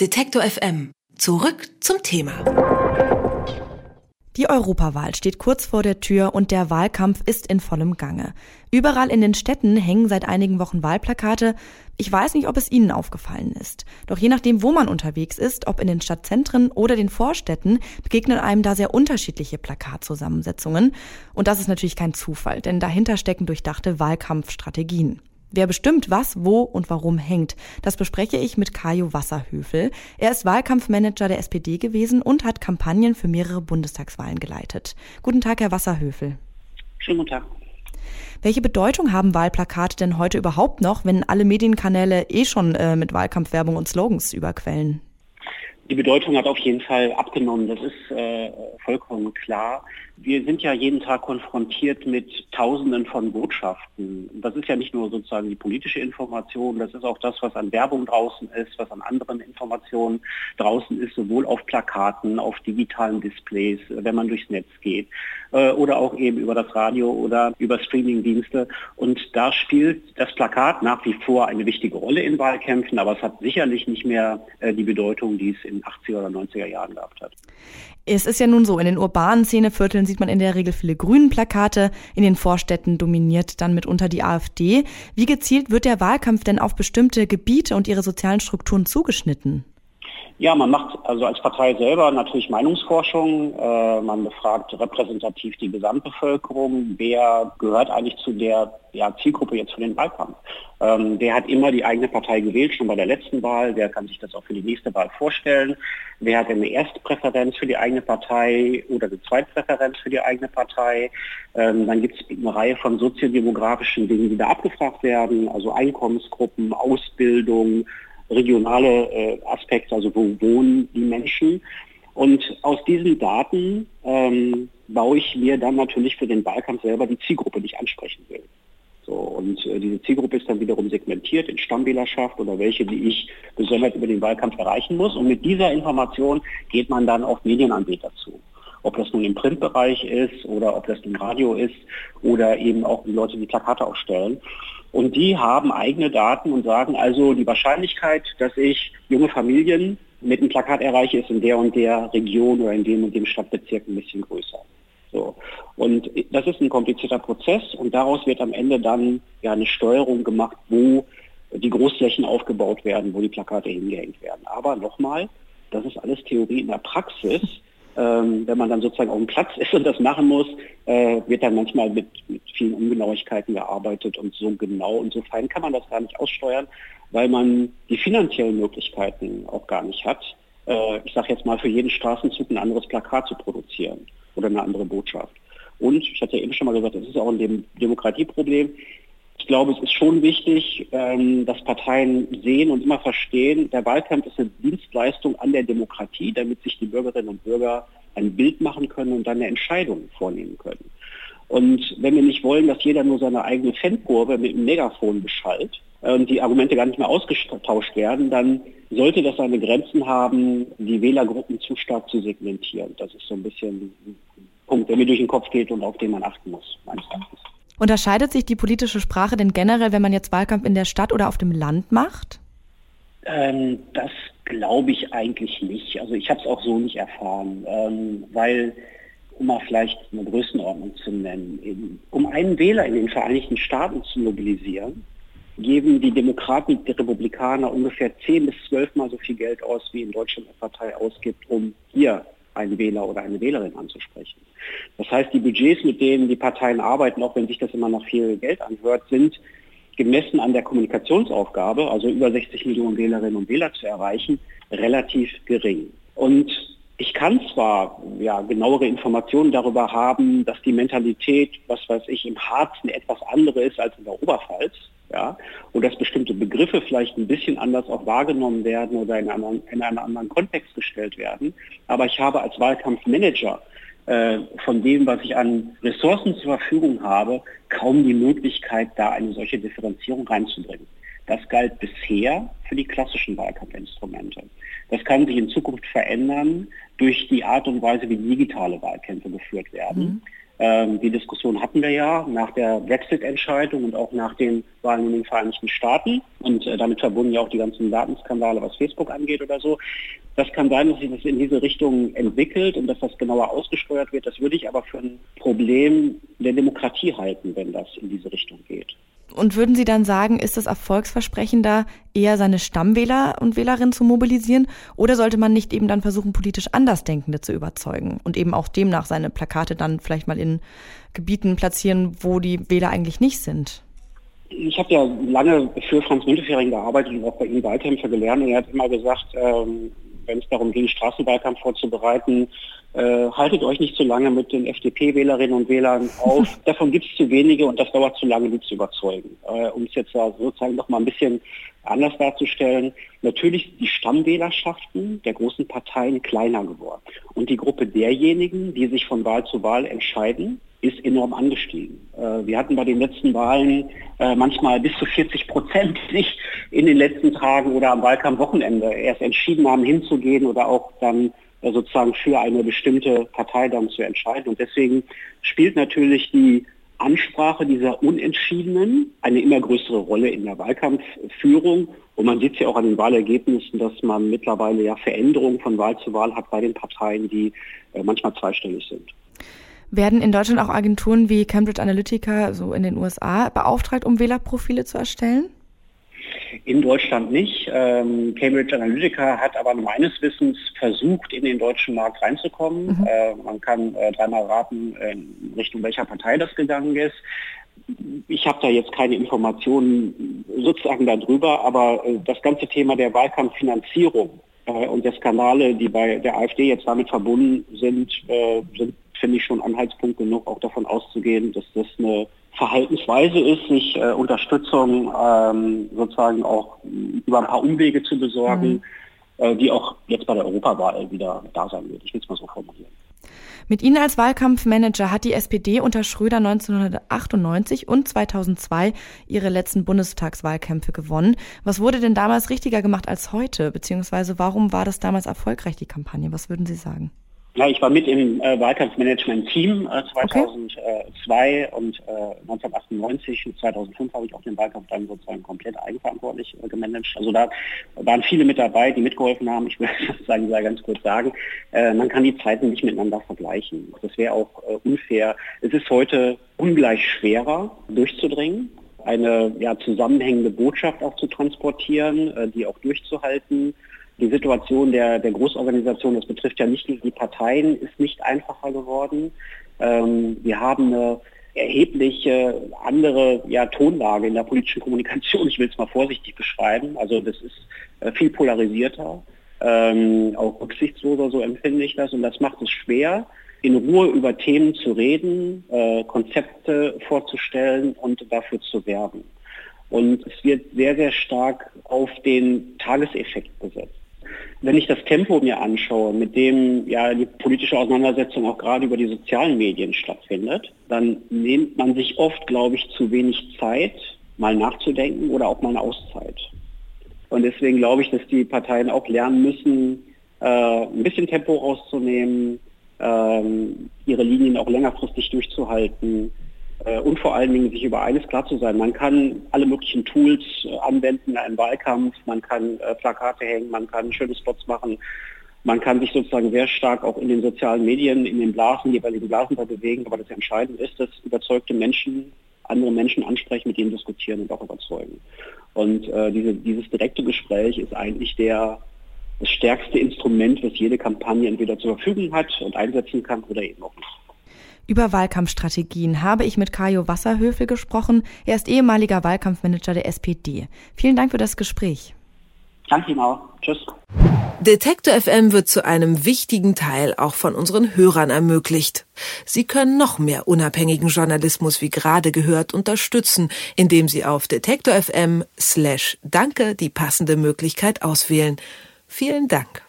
Detektor FM. Zurück zum Thema. Die Europawahl steht kurz vor der Tür und der Wahlkampf ist in vollem Gange. Überall in den Städten hängen seit einigen Wochen Wahlplakate. Ich weiß nicht, ob es Ihnen aufgefallen ist. Doch je nachdem, wo man unterwegs ist, ob in den Stadtzentren oder den Vorstädten, begegnen einem da sehr unterschiedliche Plakatzusammensetzungen. Und das ist natürlich kein Zufall, denn dahinter stecken durchdachte Wahlkampfstrategien. Wer bestimmt, was, wo und warum hängt, das bespreche ich mit Kajo Wasserhöfel. Er ist Wahlkampfmanager der SPD gewesen und hat Kampagnen für mehrere Bundestagswahlen geleitet. Guten Tag, Herr Wasserhöfel. Schönen guten Tag. Welche Bedeutung haben Wahlplakate denn heute überhaupt noch, wenn alle Medienkanäle eh schon äh, mit Wahlkampfwerbung und Slogans überquellen? Die Bedeutung hat auf jeden Fall abgenommen, das ist äh, vollkommen klar. Wir sind ja jeden Tag konfrontiert mit Tausenden von Botschaften. Das ist ja nicht nur sozusagen die politische Information, das ist auch das, was an Werbung draußen ist, was an anderen Informationen draußen ist, sowohl auf Plakaten, auf digitalen Displays, wenn man durchs Netz geht, äh, oder auch eben über das Radio oder über Streamingdienste. Und da spielt das Plakat nach wie vor eine wichtige Rolle in Wahlkämpfen, aber es hat sicherlich nicht mehr äh, die Bedeutung, die es in 80er oder 90er Jahren gehabt hat. Es ist ja nun so, in den urbanen Szenevierteln sieht man in der Regel viele grünen Plakate, in den Vorstädten dominiert dann mitunter die AfD. Wie gezielt wird der Wahlkampf denn auf bestimmte Gebiete und ihre sozialen Strukturen zugeschnitten? Ja, man macht also als Partei selber natürlich Meinungsforschung. Äh, man befragt repräsentativ die Gesamtbevölkerung. Wer gehört eigentlich zu der ja, Zielgruppe jetzt für den Wahlkampf? Ähm, der hat immer die eigene Partei gewählt, schon bei der letzten Wahl. Wer kann sich das auch für die nächste Wahl vorstellen? Wer hat eine Erstpräferenz für die eigene Partei oder eine Zweitpräferenz für die eigene Partei? Ähm, dann gibt es eine Reihe von soziodemografischen Dingen, die da abgefragt werden, also Einkommensgruppen, Ausbildung, regionale äh, Aspekte, also wo wohnen die Menschen. Und aus diesen Daten ähm, baue ich mir dann natürlich für den Wahlkampf selber die Zielgruppe, die ich ansprechen will. So, und äh, diese Zielgruppe ist dann wiederum segmentiert in Stammwählerschaft oder welche, die ich besonders über den Wahlkampf erreichen muss. Und mit dieser Information geht man dann auf Medienanbieter zu. Ob das nun im Printbereich ist oder ob das im Radio ist oder eben auch die Leute, die Plakate aufstellen. Und die haben eigene Daten und sagen also, die Wahrscheinlichkeit, dass ich junge Familien mit einem Plakat erreiche, ist in der und der Region oder in dem und dem Stadtbezirk ein bisschen größer. So. Und das ist ein komplizierter Prozess und daraus wird am Ende dann ja eine Steuerung gemacht, wo die Großflächen aufgebaut werden, wo die Plakate hingehängt werden. Aber nochmal, das ist alles Theorie in der Praxis ähm, wenn man dann sozusagen auf dem Platz ist und das machen muss, äh, wird dann manchmal mit, mit vielen Ungenauigkeiten gearbeitet und so genau und so fein kann man das gar nicht aussteuern, weil man die finanziellen Möglichkeiten auch gar nicht hat. Äh, ich sage jetzt mal, für jeden Straßenzug ein anderes Plakat zu produzieren oder eine andere Botschaft. Und ich hatte eben schon mal gesagt, das ist auch ein Demokratieproblem. Ich glaube, es ist schon wichtig, ähm, dass Parteien sehen und immer verstehen, der Wahlkampf ist eine Dienstleistung an der Demokratie, damit sich die Bürgerinnen und Bürger ein Bild machen können und dann eine Entscheidung vornehmen können. Und wenn wir nicht wollen, dass jeder nur seine eigene Fankurve mit einem Megafon beschallt äh, und die Argumente gar nicht mehr ausgetauscht werden, dann sollte das seine Grenzen haben, die Wählergruppen zu stark zu segmentieren. Das ist so ein bisschen ein Punkt, der mir durch den Kopf geht und auf den man achten muss, meines Erachtens. Unterscheidet sich die politische Sprache denn generell, wenn man jetzt Wahlkampf in der Stadt oder auf dem Land macht? Ähm, das glaube ich eigentlich nicht. Also ich habe es auch so nicht erfahren, ähm, weil, um mal vielleicht eine Größenordnung zu nennen, eben, um einen Wähler in den Vereinigten Staaten zu mobilisieren, geben die Demokraten und die Republikaner ungefähr zehn bis zwölf Mal so viel Geld aus, wie in Deutschland eine Partei ausgibt, um hier einen Wähler oder eine Wählerin anzusprechen. Das heißt, die Budgets, mit denen die Parteien arbeiten, auch wenn sich das immer noch viel Geld anhört, sind gemessen an der Kommunikationsaufgabe, also über 60 Millionen Wählerinnen und Wähler zu erreichen, relativ gering. Und ich kann zwar ja, genauere Informationen darüber haben, dass die Mentalität, was weiß ich, im Harz eine etwas andere ist als in der Oberpfalz, ja, und dass bestimmte Begriffe vielleicht ein bisschen anders auch wahrgenommen werden oder in, einen, in einen anderen Kontext gestellt werden. Aber ich habe als Wahlkampfmanager äh, von dem, was ich an Ressourcen zur Verfügung habe, kaum die Möglichkeit, da eine solche Differenzierung reinzubringen. Das galt bisher für die klassischen Wahlkampfinstrumente. Das kann sich in Zukunft verändern durch die Art und Weise, wie digitale Wahlkämpfe geführt werden. Mhm. Ähm, die Diskussion hatten wir ja nach der Brexit-Entscheidung und auch nach den Wahlen in den Vereinigten Staaten und äh, damit verbunden ja auch die ganzen Datenskandale, was Facebook angeht oder so. Das kann sein, dass sich das in diese Richtung entwickelt und dass das genauer ausgesteuert wird. Das würde ich aber für ein Problem der Demokratie halten, wenn das in diese Richtung geht. Und würden Sie dann sagen, ist das erfolgsversprechender, eher seine Stammwähler und Wählerinnen zu mobilisieren? Oder sollte man nicht eben dann versuchen, politisch Andersdenkende zu überzeugen und eben auch demnach seine Plakate dann vielleicht mal in Gebieten platzieren, wo die Wähler eigentlich nicht sind? Ich habe ja lange für Franz Müntefering gearbeitet und auch bei ihm Wahlkämpfe gelernt und er hat immer gesagt, ähm, wenn es darum ging, Straßenwahlkampf vorzubereiten, äh, haltet euch nicht zu lange mit den FDP-Wählerinnen und Wählern auf. Davon gibt es zu wenige und das dauert zu lange, die zu überzeugen. Äh, um es jetzt sozusagen noch mal ein bisschen anders darzustellen, natürlich die Stammwählerschaften der großen Parteien kleiner geworden. Und die Gruppe derjenigen, die sich von Wahl zu Wahl entscheiden, ist enorm angestiegen. Äh, wir hatten bei den letzten Wahlen äh, manchmal bis zu 40 Prozent sich in den letzten Tagen oder am Wahlkampfwochenende erst entschieden haben, hinzugehen oder auch dann äh, sozusagen für eine bestimmte Partei dann zu entscheiden. Und deswegen spielt natürlich die Ansprache dieser Unentschiedenen eine immer größere Rolle in der Wahlkampfführung. Und man sieht ja auch an den Wahlergebnissen, dass man mittlerweile ja Veränderungen von Wahl zu Wahl hat bei den Parteien, die manchmal zweistellig sind. Werden in Deutschland auch Agenturen wie Cambridge Analytica, so in den USA, beauftragt, um Wählerprofile zu erstellen? In Deutschland nicht. Ähm, Cambridge Analytica hat aber meines Wissens versucht, in den deutschen Markt reinzukommen. Mhm. Äh, man kann äh, dreimal raten, in Richtung welcher Partei das gegangen ist. Ich habe da jetzt keine Informationen sozusagen darüber, aber äh, das ganze Thema der Wahlkampffinanzierung äh, und der Skandale, die bei der AfD jetzt damit verbunden sind, äh, sind finde ich schon Anhaltspunkt genug, auch davon auszugehen, dass das eine Verhaltensweise ist, sich äh, Unterstützung ähm, sozusagen auch über ein paar Umwege zu besorgen, mhm. äh, die auch jetzt bei der Europawahl wieder da sein wird. Ich will es mal so formulieren. Mit Ihnen als Wahlkampfmanager hat die SPD unter Schröder 1998 und 2002 ihre letzten Bundestagswahlkämpfe gewonnen. Was wurde denn damals richtiger gemacht als heute? Beziehungsweise warum war das damals erfolgreich, die Kampagne? Was würden Sie sagen? Ja, ich war mit im äh, Wahlkampfmanagement-Team äh, 2002 okay. und äh, 1998 und 2005 habe ich auch den Wahlkampf dann sozusagen komplett eigenverantwortlich äh, gemanagt. Also da waren viele mit dabei, die mitgeholfen haben. Ich würde sagen, sei ganz kurz sagen, äh, man kann die Zeiten nicht miteinander vergleichen. Das wäre auch äh, unfair. Es ist heute ungleich schwerer durchzudringen eine ja, zusammenhängende Botschaft auch zu transportieren, äh, die auch durchzuhalten die Situation der, der Großorganisation, das betrifft ja nicht nur die Parteien, ist nicht einfacher geworden. Ähm, wir haben eine erhebliche andere ja, Tonlage in der politischen Kommunikation. Ich will es mal vorsichtig beschreiben. Also das ist äh, viel polarisierter, ähm, auch rücksichtsloser, so empfinde ich das. Und das macht es schwer, in Ruhe über Themen zu reden, äh, Konzepte vorzustellen und dafür zu werben. Und es wird sehr, sehr stark auf den Tageseffekt gesetzt. Wenn ich das Tempo mir anschaue, mit dem ja die politische Auseinandersetzung auch gerade über die sozialen Medien stattfindet, dann nimmt man sich oft, glaube ich, zu wenig Zeit, mal nachzudenken oder auch mal eine Auszeit. Und deswegen glaube ich, dass die Parteien auch lernen müssen, äh, ein bisschen Tempo rauszunehmen, äh, ihre Linien auch längerfristig durchzuhalten und vor allen Dingen sich über eines klar zu sein. Man kann alle möglichen Tools äh, anwenden in einem Wahlkampf, man kann äh, Plakate hängen, man kann schöne Spots machen, man kann sich sozusagen sehr stark auch in den sozialen Medien, in den Blasen, jeweiligen Blasen da bewegen, aber das Entscheidende ist, dass überzeugte Menschen andere Menschen ansprechen, mit ihnen diskutieren und auch überzeugen. Und äh, diese, dieses direkte Gespräch ist eigentlich der, das stärkste Instrument, was jede Kampagne entweder zur Verfügung hat und einsetzen kann oder eben auch nicht. Über Wahlkampfstrategien habe ich mit Kajo Wasserhöfel gesprochen. Er ist ehemaliger Wahlkampfmanager der SPD. Vielen Dank für das Gespräch. Danke Ihnen auch. Tschüss. Detektor FM wird zu einem wichtigen Teil auch von unseren Hörern ermöglicht. Sie können noch mehr unabhängigen Journalismus wie gerade gehört unterstützen, indem Sie auf Detektor FM slash Danke die passende Möglichkeit auswählen. Vielen Dank.